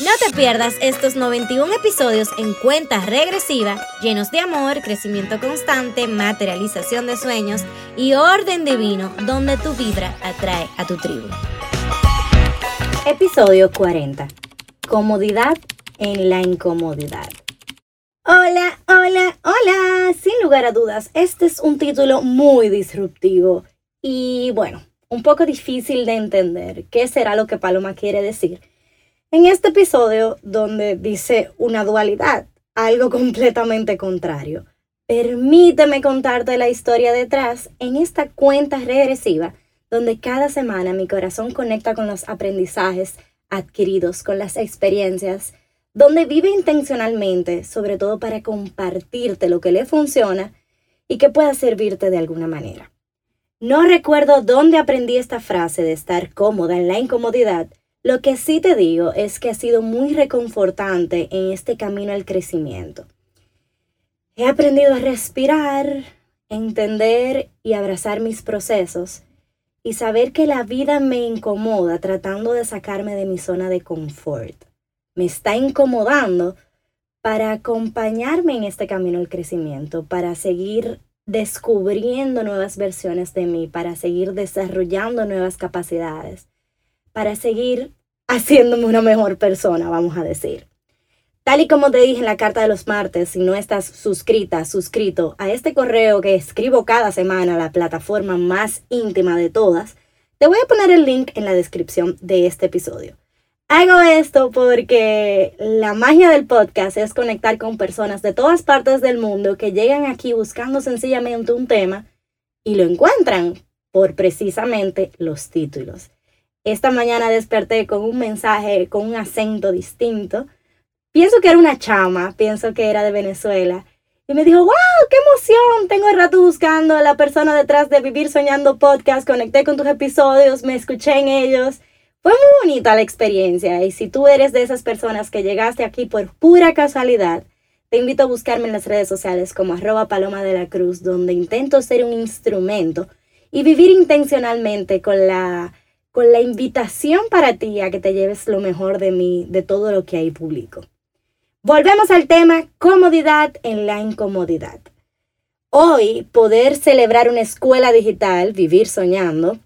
No te pierdas estos 91 episodios en cuenta regresiva, llenos de amor, crecimiento constante, materialización de sueños y orden divino, donde tu vibra atrae a tu tribu. Episodio 40. Comodidad en la incomodidad. Hola, hola, hola. Sin lugar a dudas, este es un título muy disruptivo y bueno, un poco difícil de entender qué será lo que Paloma quiere decir en este episodio, donde dice una dualidad, algo completamente contrario, permíteme contarte la historia detrás en esta cuenta regresiva, donde cada semana mi corazón conecta con los aprendizajes adquiridos, con las experiencias, donde vive intencionalmente, sobre todo para compartirte lo que le funciona y que pueda servirte de alguna manera. No recuerdo dónde aprendí esta frase de estar cómoda en la incomodidad, lo que sí te digo es que ha sido muy reconfortante en este camino al crecimiento. He aprendido a respirar, entender y abrazar mis procesos y saber que la vida me incomoda tratando de sacarme de mi zona de confort. Me está incomodando para acompañarme en este camino al crecimiento, para seguir descubriendo nuevas versiones de mí, para seguir desarrollando nuevas capacidades para seguir haciéndome una mejor persona, vamos a decir. Tal y como te dije en la carta de los martes, si no estás suscrita, suscrito a este correo que escribo cada semana, la plataforma más íntima de todas, te voy a poner el link en la descripción de este episodio. Hago esto porque la magia del podcast es conectar con personas de todas partes del mundo que llegan aquí buscando sencillamente un tema y lo encuentran por precisamente los títulos. Esta mañana desperté con un mensaje, con un acento distinto. Pienso que era una chama, pienso que era de Venezuela. Y me dijo, wow, qué emoción, tengo el rato buscando a la persona detrás de Vivir Soñando Podcast, conecté con tus episodios, me escuché en ellos. Fue muy bonita la experiencia y si tú eres de esas personas que llegaste aquí por pura casualidad, te invito a buscarme en las redes sociales como arroba paloma de la cruz, donde intento ser un instrumento y vivir intencionalmente con la con la invitación para ti a que te lleves lo mejor de mí, de todo lo que hay público. Volvemos al tema comodidad en la incomodidad. Hoy poder celebrar una escuela digital, vivir soñando,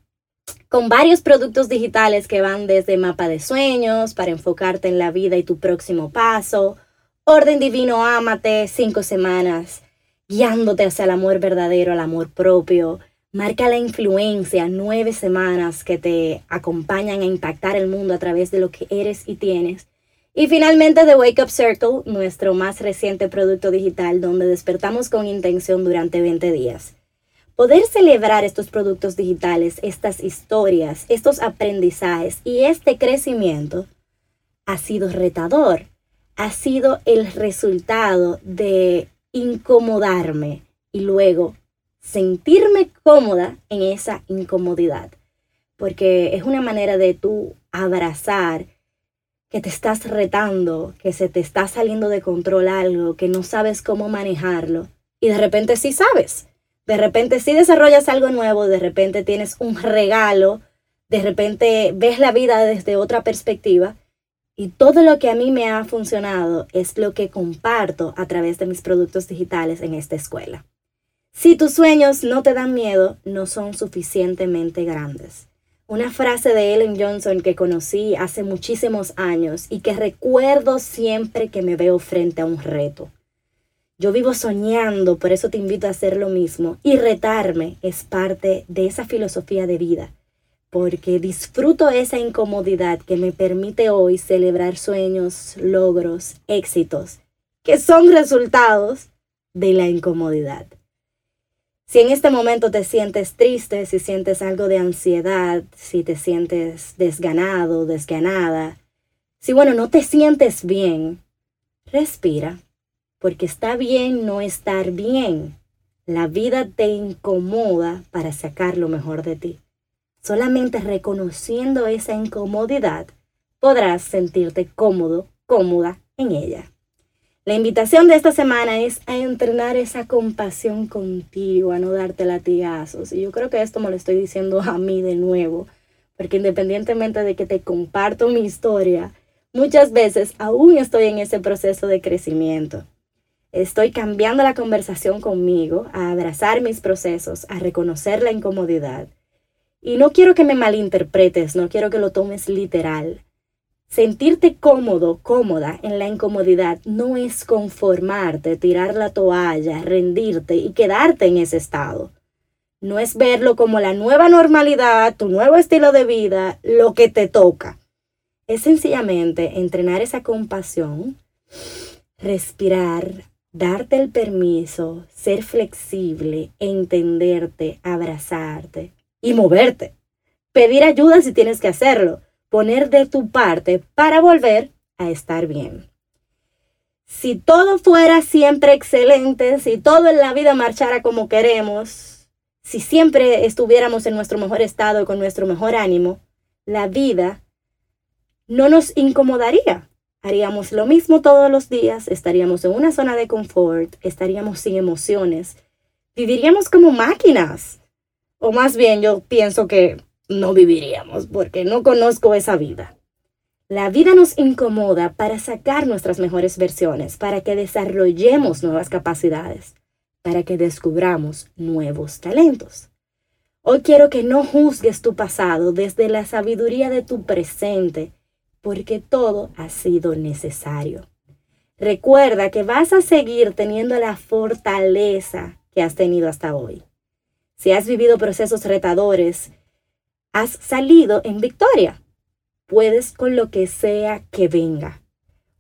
con varios productos digitales que van desde mapa de sueños para enfocarte en la vida y tu próximo paso, orden divino, ámate, cinco semanas, guiándote hacia el amor verdadero, al amor propio, Marca la influencia, nueve semanas que te acompañan a impactar el mundo a través de lo que eres y tienes. Y finalmente The Wake Up Circle, nuestro más reciente producto digital donde despertamos con intención durante 20 días. Poder celebrar estos productos digitales, estas historias, estos aprendizajes y este crecimiento ha sido retador, ha sido el resultado de incomodarme y luego sentirme cómoda en esa incomodidad, porque es una manera de tú abrazar que te estás retando, que se te está saliendo de control algo, que no sabes cómo manejarlo, y de repente sí sabes, de repente sí desarrollas algo nuevo, de repente tienes un regalo, de repente ves la vida desde otra perspectiva, y todo lo que a mí me ha funcionado es lo que comparto a través de mis productos digitales en esta escuela. Si tus sueños no te dan miedo, no son suficientemente grandes. Una frase de Ellen Johnson que conocí hace muchísimos años y que recuerdo siempre que me veo frente a un reto. Yo vivo soñando, por eso te invito a hacer lo mismo. Y retarme es parte de esa filosofía de vida, porque disfruto esa incomodidad que me permite hoy celebrar sueños, logros, éxitos, que son resultados de la incomodidad. Si en este momento te sientes triste, si sientes algo de ansiedad, si te sientes desganado, desganada, si bueno, no te sientes bien, respira, porque está bien no estar bien. La vida te incomoda para sacar lo mejor de ti. Solamente reconociendo esa incomodidad podrás sentirte cómodo, cómoda en ella. La invitación de esta semana es a entrenar esa compasión contigo, a no darte latigazos. Y yo creo que esto me lo estoy diciendo a mí de nuevo, porque independientemente de que te comparto mi historia, muchas veces aún estoy en ese proceso de crecimiento. Estoy cambiando la conversación conmigo, a abrazar mis procesos, a reconocer la incomodidad. Y no quiero que me malinterpretes, no quiero que lo tomes literal. Sentirte cómodo, cómoda en la incomodidad no es conformarte, tirar la toalla, rendirte y quedarte en ese estado. No es verlo como la nueva normalidad, tu nuevo estilo de vida, lo que te toca. Es sencillamente entrenar esa compasión, respirar, darte el permiso, ser flexible, entenderte, abrazarte y moverte. Pedir ayuda si tienes que hacerlo poner de tu parte para volver a estar bien. Si todo fuera siempre excelente, si todo en la vida marchara como queremos, si siempre estuviéramos en nuestro mejor estado y con nuestro mejor ánimo, la vida no nos incomodaría. Haríamos lo mismo todos los días, estaríamos en una zona de confort, estaríamos sin emociones, viviríamos como máquinas. O más bien yo pienso que no viviríamos porque no conozco esa vida. La vida nos incomoda para sacar nuestras mejores versiones, para que desarrollemos nuevas capacidades, para que descubramos nuevos talentos. Hoy quiero que no juzgues tu pasado desde la sabiduría de tu presente, porque todo ha sido necesario. Recuerda que vas a seguir teniendo la fortaleza que has tenido hasta hoy. Si has vivido procesos retadores, has salido en victoria. Puedes con lo que sea que venga.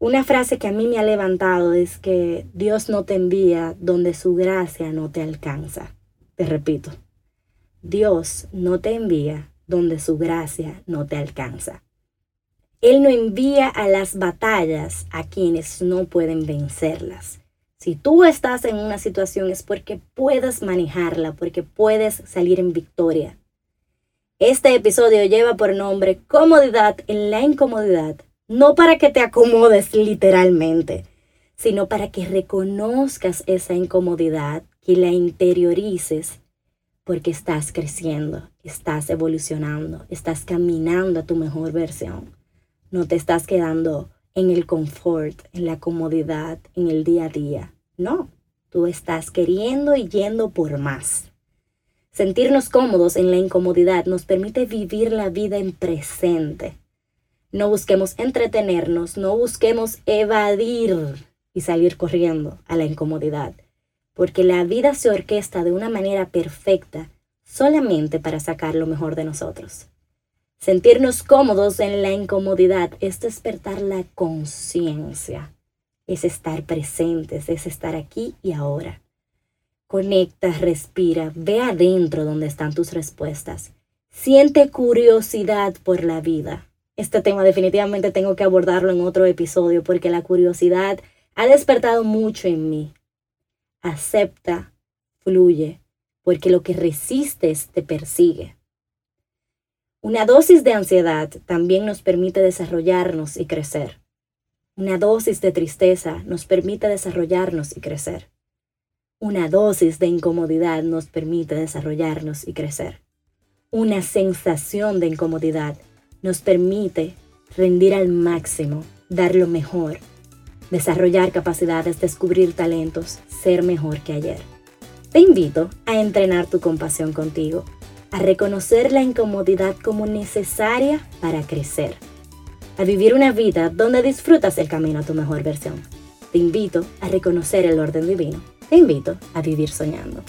Una frase que a mí me ha levantado es que Dios no te envía donde su gracia no te alcanza. Te repito, Dios no te envía donde su gracia no te alcanza. Él no envía a las batallas a quienes no pueden vencerlas. Si tú estás en una situación es porque puedes manejarla, porque puedes salir en victoria. Este episodio lleva por nombre Comodidad en la incomodidad, no para que te acomodes literalmente, sino para que reconozcas esa incomodidad, que la interiorices, porque estás creciendo, estás evolucionando, estás caminando a tu mejor versión. No te estás quedando en el confort, en la comodidad, en el día a día. No, tú estás queriendo y yendo por más. Sentirnos cómodos en la incomodidad nos permite vivir la vida en presente. No busquemos entretenernos, no busquemos evadir y salir corriendo a la incomodidad, porque la vida se orquesta de una manera perfecta solamente para sacar lo mejor de nosotros. Sentirnos cómodos en la incomodidad es despertar la conciencia, es estar presentes, es estar aquí y ahora. Conecta, respira, ve adentro donde están tus respuestas. Siente curiosidad por la vida. Este tema definitivamente tengo que abordarlo en otro episodio porque la curiosidad ha despertado mucho en mí. Acepta, fluye, porque lo que resistes te persigue. Una dosis de ansiedad también nos permite desarrollarnos y crecer. Una dosis de tristeza nos permite desarrollarnos y crecer. Una dosis de incomodidad nos permite desarrollarnos y crecer. Una sensación de incomodidad nos permite rendir al máximo, dar lo mejor, desarrollar capacidades, descubrir talentos, ser mejor que ayer. Te invito a entrenar tu compasión contigo, a reconocer la incomodidad como necesaria para crecer, a vivir una vida donde disfrutas el camino a tu mejor versión. Te invito a reconocer el orden divino te invito a vivir soñando.